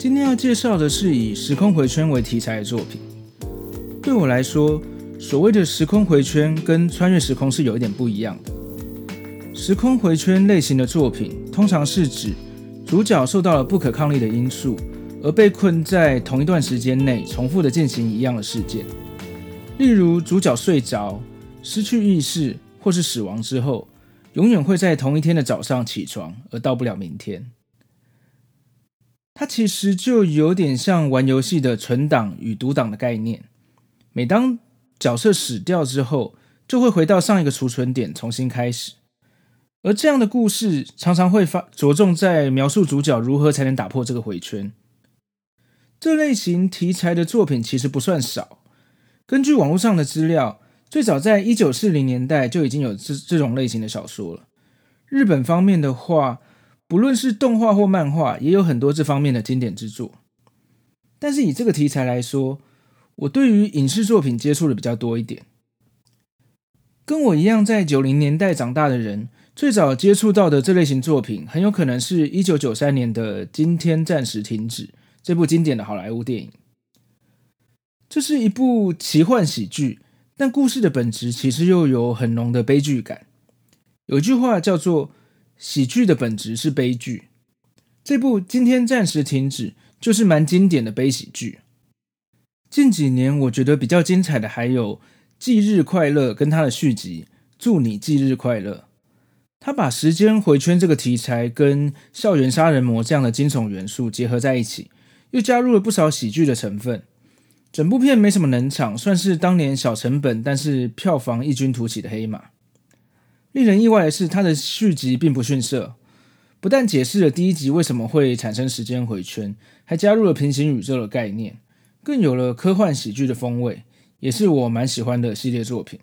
今天要介绍的是以时空回圈为题材的作品。对我来说，所谓的时空回圈跟穿越时空是有一点不一样的。时空回圈类型的作品，通常是指主角受到了不可抗力的因素，而被困在同一段时间内，重复的进行一样的事件。例如，主角睡着、失去意识或是死亡之后，永远会在同一天的早上起床，而到不了明天。它其实就有点像玩游戏的存档与读档的概念。每当角色死掉之后，就会回到上一个储存点重新开始。而这样的故事常常会发着重在描述主角如何才能打破这个回圈。这类型题材的作品其实不算少。根据网络上的资料，最早在一九四零年代就已经有这这种类型的小说了。日本方面的话，不论是动画或漫画，也有很多这方面的经典之作。但是以这个题材来说，我对于影视作品接触的比较多一点。跟我一样在九零年代长大的人，最早接触到的这类型作品，很有可能是一九九三年的《今天暂时停止》这部经典的好莱坞电影。这是一部奇幻喜剧，但故事的本质其实又有很浓的悲剧感。有一句话叫做，喜剧的本质是悲剧。这部今天暂时停止，就是蛮经典的悲喜剧。近几年我觉得比较精彩的还有《忌日快乐》跟他的续集《祝你忌日快乐》。他把时间回圈这个题材跟校园杀人魔这样的惊悚元素结合在一起，又加入了不少喜剧的成分。整部片没什么冷场，算是当年小成本但是票房异军突起的黑马。令人意外的是，它的续集并不逊色，不但解释了第一集为什么会产生时间回圈，还加入了平行宇宙的概念，更有了科幻喜剧的风味，也是我蛮喜欢的系列作品。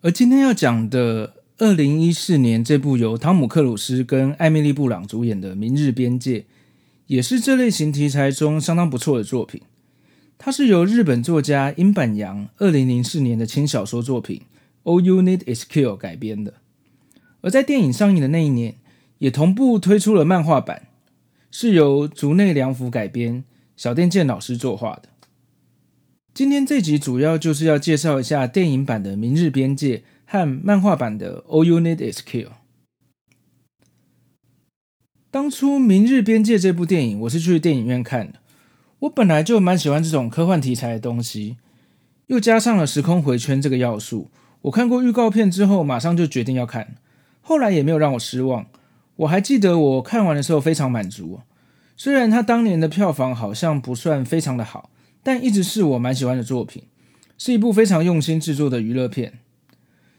而今天要讲的二零一四年这部由汤姆克鲁斯跟艾米丽布朗主演的《明日边界》，也是这类型题材中相当不错的作品。它是由日本作家樱坂阳二零零四年的轻小说作品。All You Need Is Kill 改编的，而在电影上映的那一年，也同步推出了漫画版，是由竹内良辅改编，小畑健老师作画的。今天这集主要就是要介绍一下电影版的《明日边界》和漫画版的《All You Need Is Kill》。当初《明日边界》这部电影，我是去电影院看的。我本来就蛮喜欢这种科幻题材的东西，又加上了时空回圈这个要素。我看过预告片之后，马上就决定要看，后来也没有让我失望。我还记得我看完的时候非常满足，虽然他当年的票房好像不算非常的好，但一直是我蛮喜欢的作品，是一部非常用心制作的娱乐片。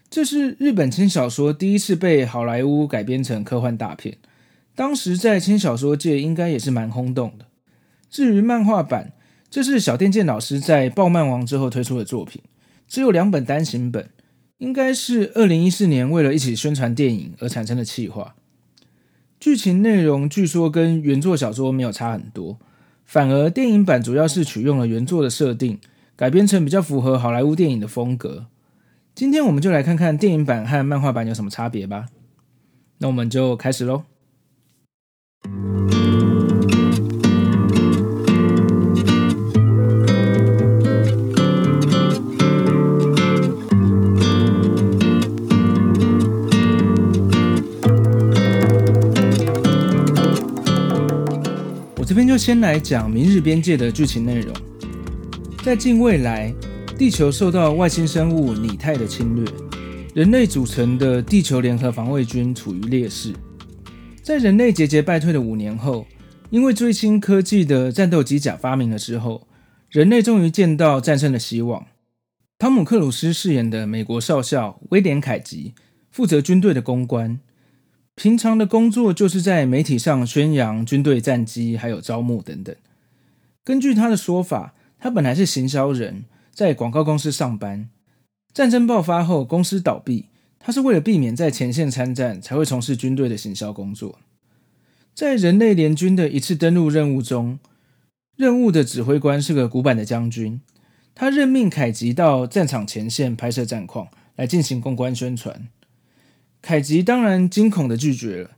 这是日本轻小说第一次被好莱坞改编成科幻大片，当时在轻小说界应该也是蛮轰动的。至于漫画版，这是小畑健老师在爆漫王之后推出的作品，只有两本单行本。应该是二零一四年为了一起宣传电影而产生的企划。剧情内容据说跟原作小说没有差很多，反而电影版主要是取用了原作的设定，改编成比较符合好莱坞电影的风格。今天我们就来看看电影版和漫画版有什么差别吧。那我们就开始喽。这边就先来讲《明日边界》的剧情内容。在近未来，地球受到外星生物拟态的侵略，人类组成的地球联合防卫军处于劣势。在人类节节败退的五年后，因为最新科技的战斗机甲发明了之后，人类终于见到战胜的希望。汤姆·克鲁斯饰演的美国少校威廉·凯吉负责军队的公关。平常的工作就是在媒体上宣扬军队战机，还有招募等等。根据他的说法，他本来是行销人，在广告公司上班。战争爆发后，公司倒闭，他是为了避免在前线参战，才会从事军队的行销工作。在人类联军的一次登陆任务中，任务的指挥官是个古板的将军，他任命凯吉到战场前线拍摄战况，来进行公关宣传。凯吉当然惊恐地拒绝了。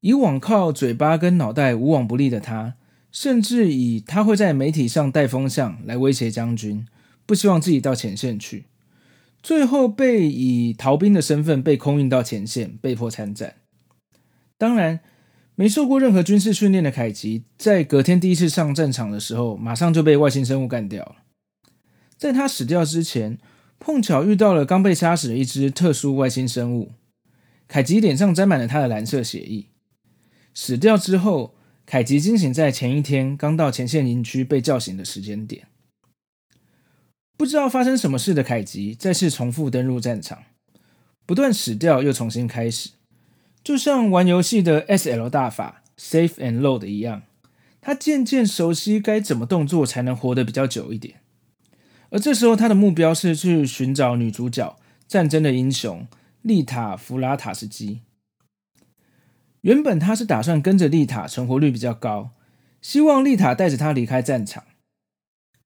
以往靠嘴巴跟脑袋无往不利的他，甚至以他会在媒体上带风向来威胁将军，不希望自己到前线去。最后被以逃兵的身份被空运到前线，被迫参战。当然，没受过任何军事训练的凯吉，在隔天第一次上战场的时候，马上就被外星生物干掉了。在他死掉之前，碰巧遇到了刚被杀死的一只特殊外星生物。凯吉脸上沾满了他的蓝色血液。死掉之后，凯吉惊醒在前一天刚到前线营区被叫醒的时间点。不知道发生什么事的凯吉再次重复登入战场，不断死掉又重新开始，就像玩游戏的 SL 大法 Safe and Load 一样。他渐渐熟悉该怎么动作才能活得比较久一点。而这时候，他的目标是去寻找女主角战争的英雄。丽塔·弗拉塔斯基原本他是打算跟着丽塔存活率比较高，希望丽塔带着他离开战场。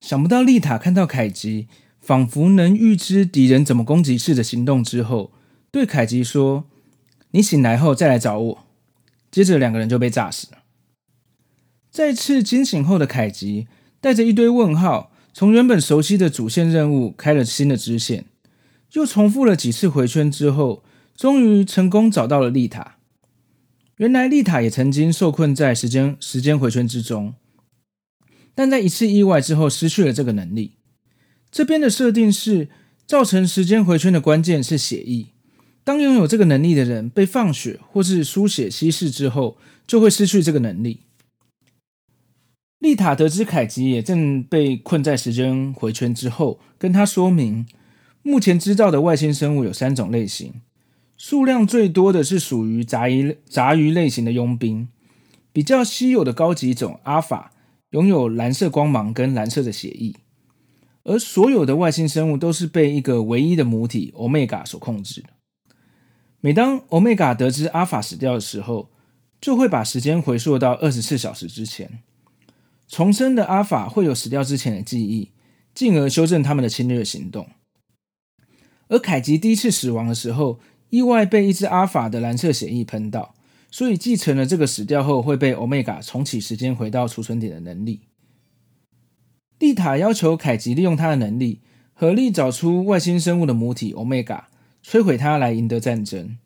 想不到丽塔看到凯吉仿佛能预知敌人怎么攻击式的行动之后，对凯吉说：“你醒来后再来找我。”接着两个人就被炸死了。再次惊醒后的凯吉带着一堆问号，从原本熟悉的主线任务开了新的支线。又重复了几次回圈之后，终于成功找到了丽塔。原来丽塔也曾经受困在时间时间回圈之中，但在一次意外之后失去了这个能力。这边的设定是，造成时间回圈的关键是血液。当拥有这个能力的人被放血或是输血稀释之后，就会失去这个能力。丽塔得知凯吉也正被困在时间回圈之后，跟他说明。目前知道的外星生物有三种类型，数量最多的是属于杂鱼杂鱼类型的佣兵，比较稀有的高级种阿法拥有蓝色光芒跟蓝色的血液，而所有的外星生物都是被一个唯一的母体欧米伽所控制的。每当欧米伽得知阿法死掉的时候，就会把时间回溯到二十四小时之前。重生的阿法会有死掉之前的记忆，进而修正他们的侵略行动。而凯吉第一次死亡的时候，意外被一只阿法的蓝色血液喷到，所以继承了这个死掉后会被欧米伽重启时间回到储存点的能力。丽塔要求凯吉利用他的能力，合力找出外星生物的母体欧米伽，摧毁它来赢得战争。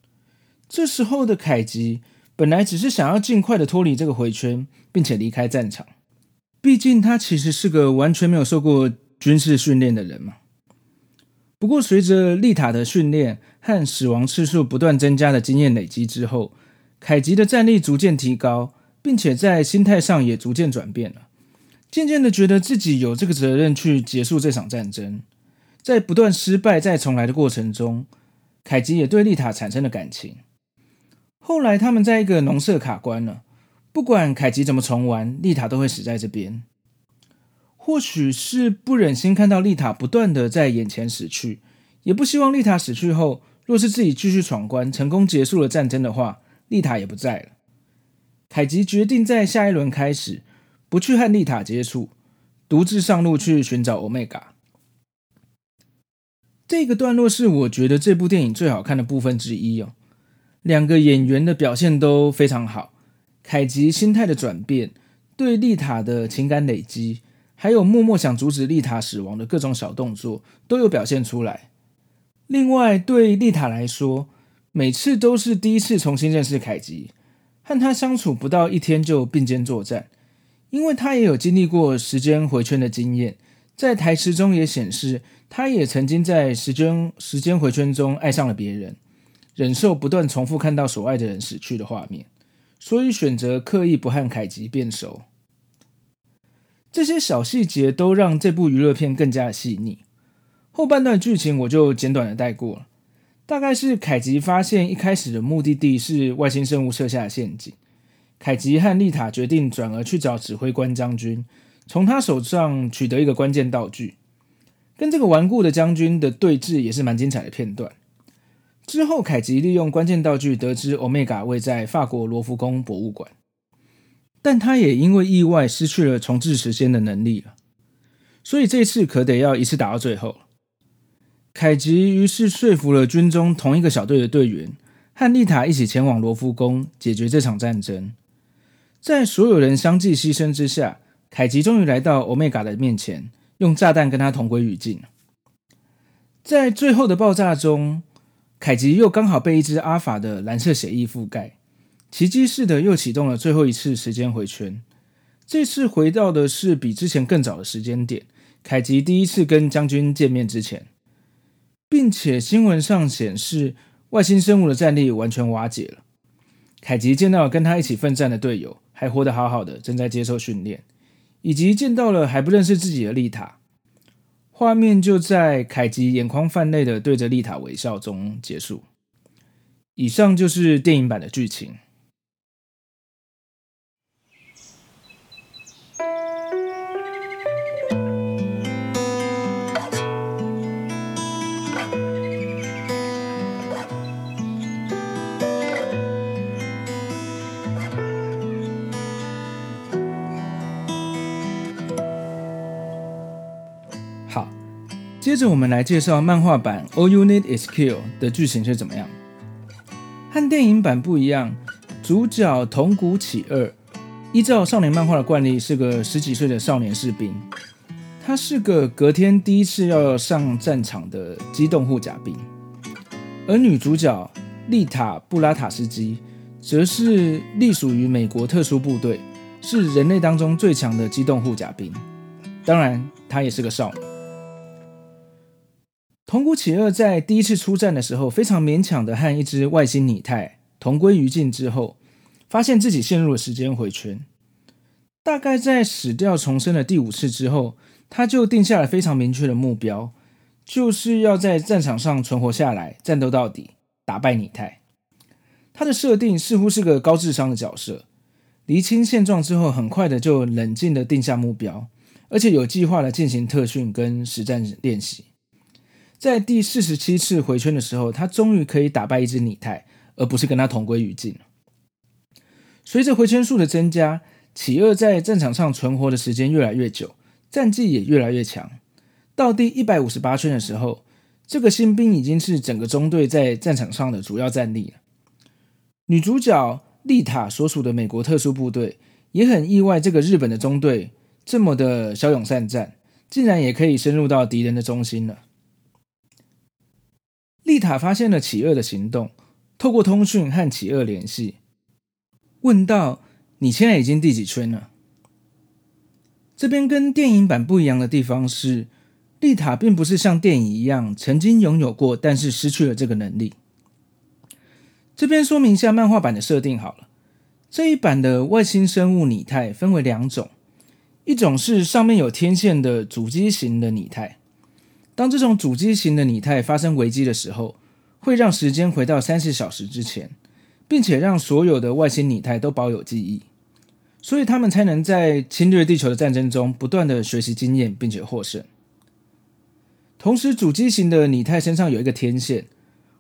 这时候的凯吉本来只是想要尽快的脱离这个回圈，并且离开战场，毕竟他其实是个完全没有受过军事训练的人嘛。不过，随着丽塔的训练和死亡次数不断增加的经验累积之后，凯吉的战力逐渐提高，并且在心态上也逐渐转变了。渐渐的，觉得自己有这个责任去结束这场战争。在不断失败再重来的过程中，凯吉也对丽塔产生了感情。后来，他们在一个农舍卡关了，不管凯吉怎么重玩，丽塔都会死在这边。或许是不忍心看到丽塔不断的在眼前死去，也不希望丽塔死去后，若是自己继续闯关，成功结束了战争的话，丽塔也不在了。凯吉决定在下一轮开始，不去和丽塔接触，独自上路去寻找欧米伽。这个段落是我觉得这部电影最好看的部分之一哦。两个演员的表现都非常好，凯吉心态的转变，对丽塔的情感累积。还有默默想阻止丽塔死亡的各种小动作都有表现出来。另外，对丽塔来说，每次都是第一次重新认识凯吉，和他相处不到一天就并肩作战，因为他也有经历过时间回圈的经验，在台词中也显示，他也曾经在时间时间回圈中爱上了别人，忍受不断重复看到所爱的人死去的画面，所以选择刻意不和凯吉变熟。这些小细节都让这部娱乐片更加的细腻。后半段剧情我就简短的带过了。大概是凯吉发现一开始的目的地是外星生物设下的陷阱，凯吉和丽塔决定转而去找指挥官将军，从他手上取得一个关键道具。跟这个顽固的将军的对峙也是蛮精彩的片段。之后，凯吉利用关键道具得知欧米伽位在法国罗浮宫博物馆，但他也因为意外失去了重置时间的能力了，所以这次可得要一次打到最后。凯吉于是说服了军中同一个小队的队员，和丽塔一起前往罗浮宫解决这场战争。在所有人相继牺牲之下，凯吉终于来到欧米伽的面前，用炸弹跟他同归于尽。在最后的爆炸中，凯吉又刚好被一只阿法的蓝色血液覆盖，奇迹似的又启动了最后一次时间回圈。这次回到的是比之前更早的时间点，凯吉第一次跟将军见面之前。并且新闻上显示，外星生物的战力完全瓦解了。凯吉见到了跟他一起奋战的队友，还活得好好的，正在接受训练，以及见到了还不认识自己的丽塔。画面就在凯吉眼眶泛泪的对着丽塔微笑中结束。以上就是电影版的剧情。接着我们来介绍漫画版《All You Need Is Kill》的剧情是怎么样。和电影版不一样，主角桐谷启二依照少年漫画的惯例是个十几岁的少年士兵，他是个隔天第一次要上战场的机动护甲兵，而女主角丽塔布拉塔斯基则是隶属于美国特殊部队，是人类当中最强的机动护甲兵，当然她也是个少女。桐谷启二在第一次出战的时候，非常勉强的和一只外星拟态同归于尽之后，发现自己陷入了时间回圈。大概在死掉重生的第五次之后，他就定下了非常明确的目标，就是要在战场上存活下来，战斗到底，打败拟态。他的设定似乎是个高智商的角色，厘清现状之后，很快的就冷静的定下目标，而且有计划的进行特训跟实战练习。在第四十七次回圈的时候，他终于可以打败一只拟态，而不是跟他同归于尽。随着回圈数的增加，企鹅在战场上存活的时间越来越久，战绩也越来越强。到第一百五十八圈的时候，这个新兵已经是整个中队在战场上的主要战力了。女主角丽塔所属的美国特殊部队也很意外，这个日本的中队这么的骁勇善战，竟然也可以深入到敌人的中心了。丽塔发现了企鹅的行动，透过通讯和企鹅联系，问道：“你现在已经第几圈了？”这边跟电影版不一样的地方是，丽塔并不是像电影一样曾经拥有过，但是失去了这个能力。这边说明一下漫画版的设定好了。这一版的外星生物拟态分为两种，一种是上面有天线的主机型的拟态。当这种主机型的拟态发生危机的时候，会让时间回到三十小时之前，并且让所有的外星拟态都保有记忆，所以他们才能在侵略地球的战争中不断的学习经验，并且获胜。同时，主机型的拟态身上有一个天线，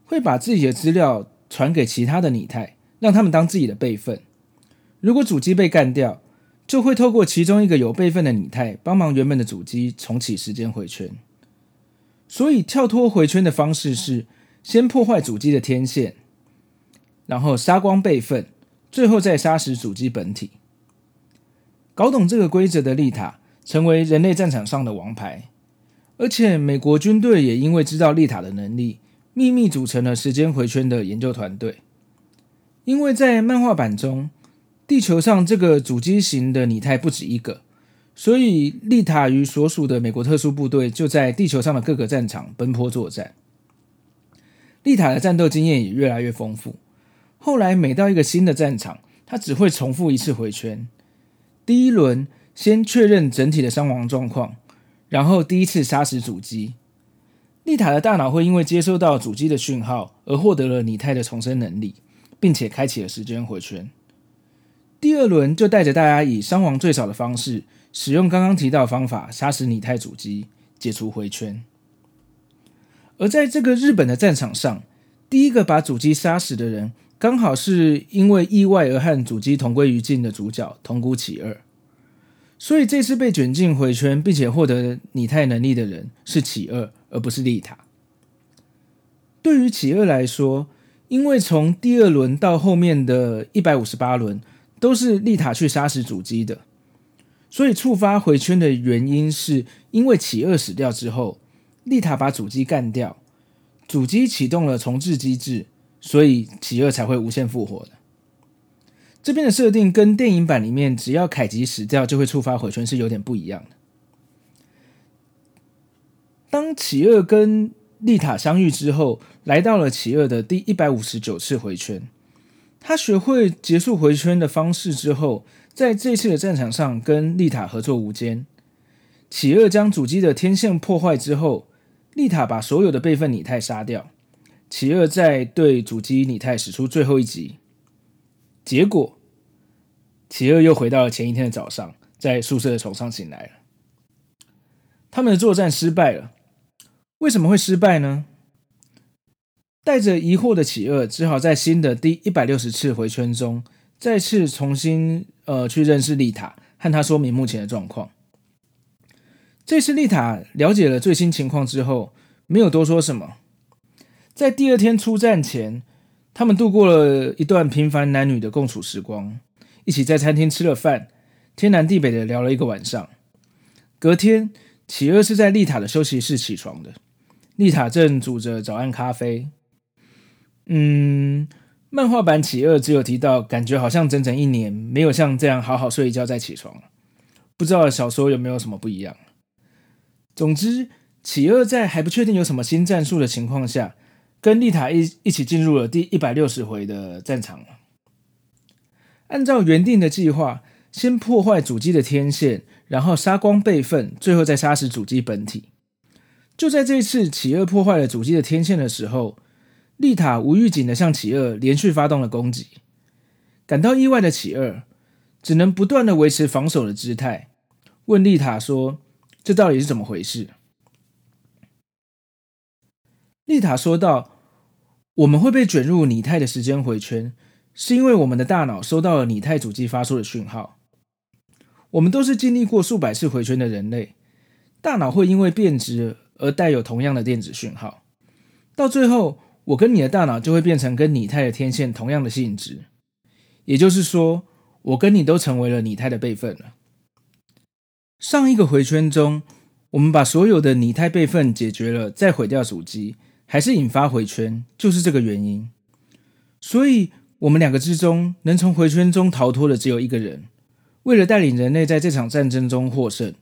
会把自己的资料传给其他的拟态，让他们当自己的备份。如果主机被干掉，就会透过其中一个有备份的拟态帮忙原本的主机重启时间回圈。所以跳脱回圈的方式是先破坏主机的天线，然后杀光备份，最后再杀死主机本体。搞懂这个规则的丽塔成为人类战场上的王牌，而且美国军队也因为知道丽塔的能力，秘密组成了时间回圈的研究团队。因为在漫画版中，地球上这个主机型的拟态不止一个。所以，丽塔与所属的美国特殊部队就在地球上的各个战场奔波作战。丽塔的战斗经验也越来越丰富。后来，每到一个新的战场，他只会重复一次回圈。第一轮先确认整体的伤亡状况，然后第一次杀死主机。丽塔的大脑会因为接收到主机的讯号而获得了拟态的重生能力，并且开启了时间回圈。第二轮就带着大家以伤亡最少的方式，使用刚刚提到方法杀死拟态主机，解除回圈。而在这个日本的战场上，第一个把主机杀死的人，刚好是因为意外而和主机同归于尽的主角桐谷启二。所以这次被卷进回圈并且获得拟态能力的人是启二，而不是丽塔。对于启二来说，因为从第二轮到后面的一百五十八轮都是丽塔去杀死主机的，所以触发回圈的原因是因为企鹅死掉之后，丽塔把主机干掉，主机启动了重置机制，所以企鹅才会无限复活的。这边的设定跟电影版里面，只要凯吉死掉就会触发回圈是有点不一样的。当企鹅跟丽塔相遇之后，来到了企鹅的第一百五十九次回圈。他学会结束回圈的方式之后，在这次的战场上跟丽塔合作无间。企鹅将主机的天线破坏之后，丽塔把所有的备份拟态杀掉。企鹅在对主机拟态使出最后一击，结果。企鹅又回到了前一天的早上，在宿舍的床上醒来了。他们的作战失败了，为什么会失败呢？带着疑惑的企鹅只好在新的第一百六十次回圈中，再次重新呃去认识丽塔，和她说明目前的状况。这次丽塔了解了最新情况之后，没有多说什么。在第二天出战前，他们度过了一段平凡男女的共处时光。一起在餐厅吃了饭，天南地北的聊了一个晚上。隔天，企鹅是在丽塔的休息室起床的，丽塔正煮着早安咖啡。嗯，漫画版企鹅只有提到，感觉好像整整一年没有像这样好好睡一觉再起床，不知道小说有没有什么不一样。总之，企鹅在还不确定有什么新战术的情况下，跟丽塔一一起进入了第一百六十回的战场。按照原定的计划，先破坏主机的天线，然后杀光备份，最后再杀死主机本体。就在这次企鹅破坏了主机的天线的时候，丽塔无预警的向企鹅连续发动了攻击。感到意外的企鹅只能不断的维持防守的姿态，问丽塔说：“这到底是怎么回事？”丽塔说道：“我们会被卷入拟态的时间回圈。”是因为我们的大脑收到了拟态主机发出的讯号。我们都是经历过数百次回圈的人类，大脑会因为变质而带有同样的电子讯号。到最后，我跟你的大脑就会变成跟拟态的天线同样的性质。也就是说，我跟你都成为了拟态的备份了。上一个回圈中，我们把所有的拟态备份解决了，再毁掉主机，还是引发回圈，就是这个原因。所以。我们两个之中，能从回圈中逃脱的只有一个人。为了带领人类在这场战争中获胜，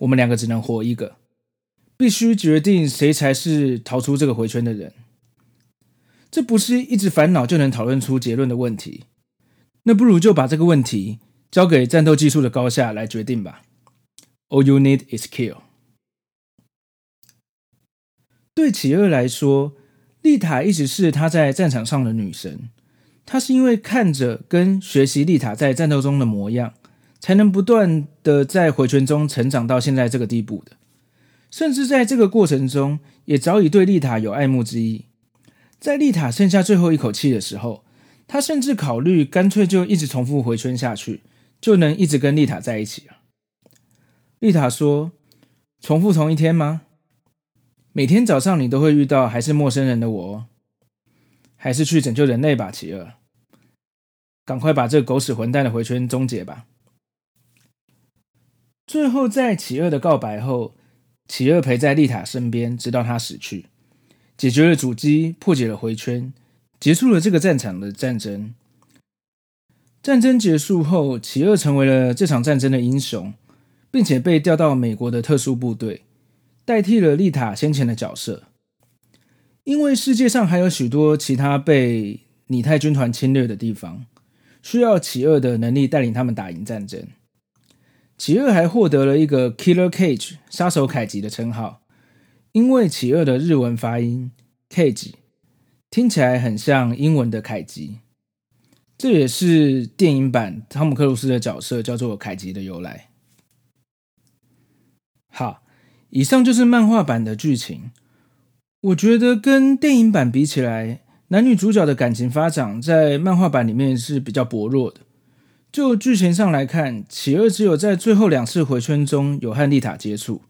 我们两个只能活一个，必须决定谁才是逃出这个回圈的人。这不是一直烦恼就能讨论出结论的问题。那不如就把这个问题交给战斗技术的高下来决定吧。All you need is kill。对企鹅来说，丽塔一直是他在战场上的女神。他是因为看着跟学习丽塔在战斗中的模样，才能不断的在回旋中成长到现在这个地步的。甚至在这个过程中，也早已对丽塔有爱慕之意。在丽塔剩下最后一口气的时候，他甚至考虑干脆就一直重复回圈下去，就能一直跟丽塔在一起了。丽塔说：“重复同一天吗？每天早上你都会遇到还是陌生人的我哦。”还是去拯救人类吧，启二！赶快把这狗屎混蛋的回圈终结吧！最后，在企鹅的告白后，企鹅陪在丽塔身边，直到他死去，解决了阻击，破解了回圈，结束了这个战场的战争。战争结束后，企鹅成为了这场战争的英雄，并且被调到美国的特殊部队，代替了丽塔先前的角色。因为世界上还有许多其他被拟态军团侵略的地方，需要企鹅的能力带领他们打赢战争。企鹅还获得了一个 Killer Cage 杀手凯吉的称号，因为企鹅的日文发音 Cage 听起来很像英文的凯吉，这也是电影版汤姆克鲁斯的角色叫做凯吉的由来。好，以上就是漫画版的剧情。我觉得跟电影版比起来，男女主角的感情发展在漫画版里面是比较薄弱的。就剧情上来看，企鹅只有在最后两次回圈中有和丽塔接触，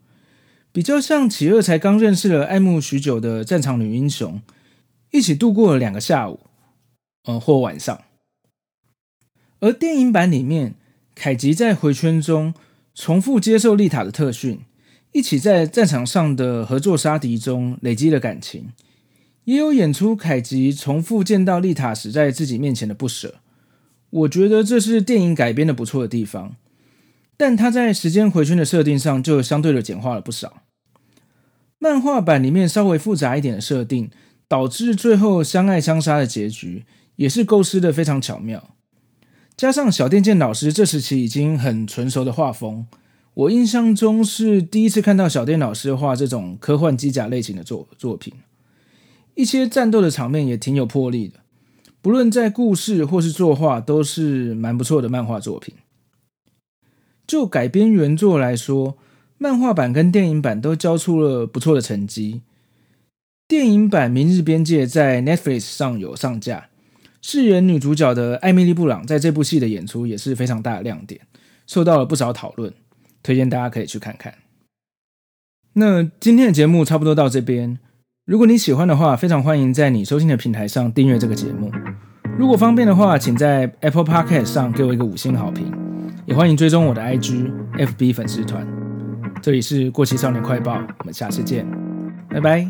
比较像企鹅才刚认识了爱慕许久的战场女英雄，一起度过了两个下午，呃或晚上。而电影版里面，凯吉在回圈中重复接受丽塔的特训，一起在战场上的合作杀敌中累积了感情，也有演出凯吉重复见到丽塔时在自己面前的不舍。我觉得这是电影改编的不错的地方，但他在时间回圈的设定上就相对的简化了不少。漫画版里面稍微复杂一点的设定，导致最后相爱相杀的结局也是构思的非常巧妙。加上小畑健老师这时期已经很纯熟的画风，我印象中是第一次看到小电老师画这种科幻机甲类型的作作品，一些战斗的场面也挺有魄力的。不论在故事或是作画，都是蛮不错的漫画作品。就改编原作来说，漫画版跟电影版都交出了不错的成绩。电影版《明日边界》在 Netflix 上有上架，饰演女主角的艾米莉·布朗在这部戏的演出也是非常大的亮点，受到了不少讨论，推荐大家可以去看看。那今天的节目差不多到这边。如果你喜欢的话，非常欢迎在你收听的平台上订阅这个节目。如果方便的话，请在 Apple Podcast 上给我一个五星好评。也欢迎追踪我的 IG、FB 粉丝团。这里是过期少年快报，我们下次见，拜拜。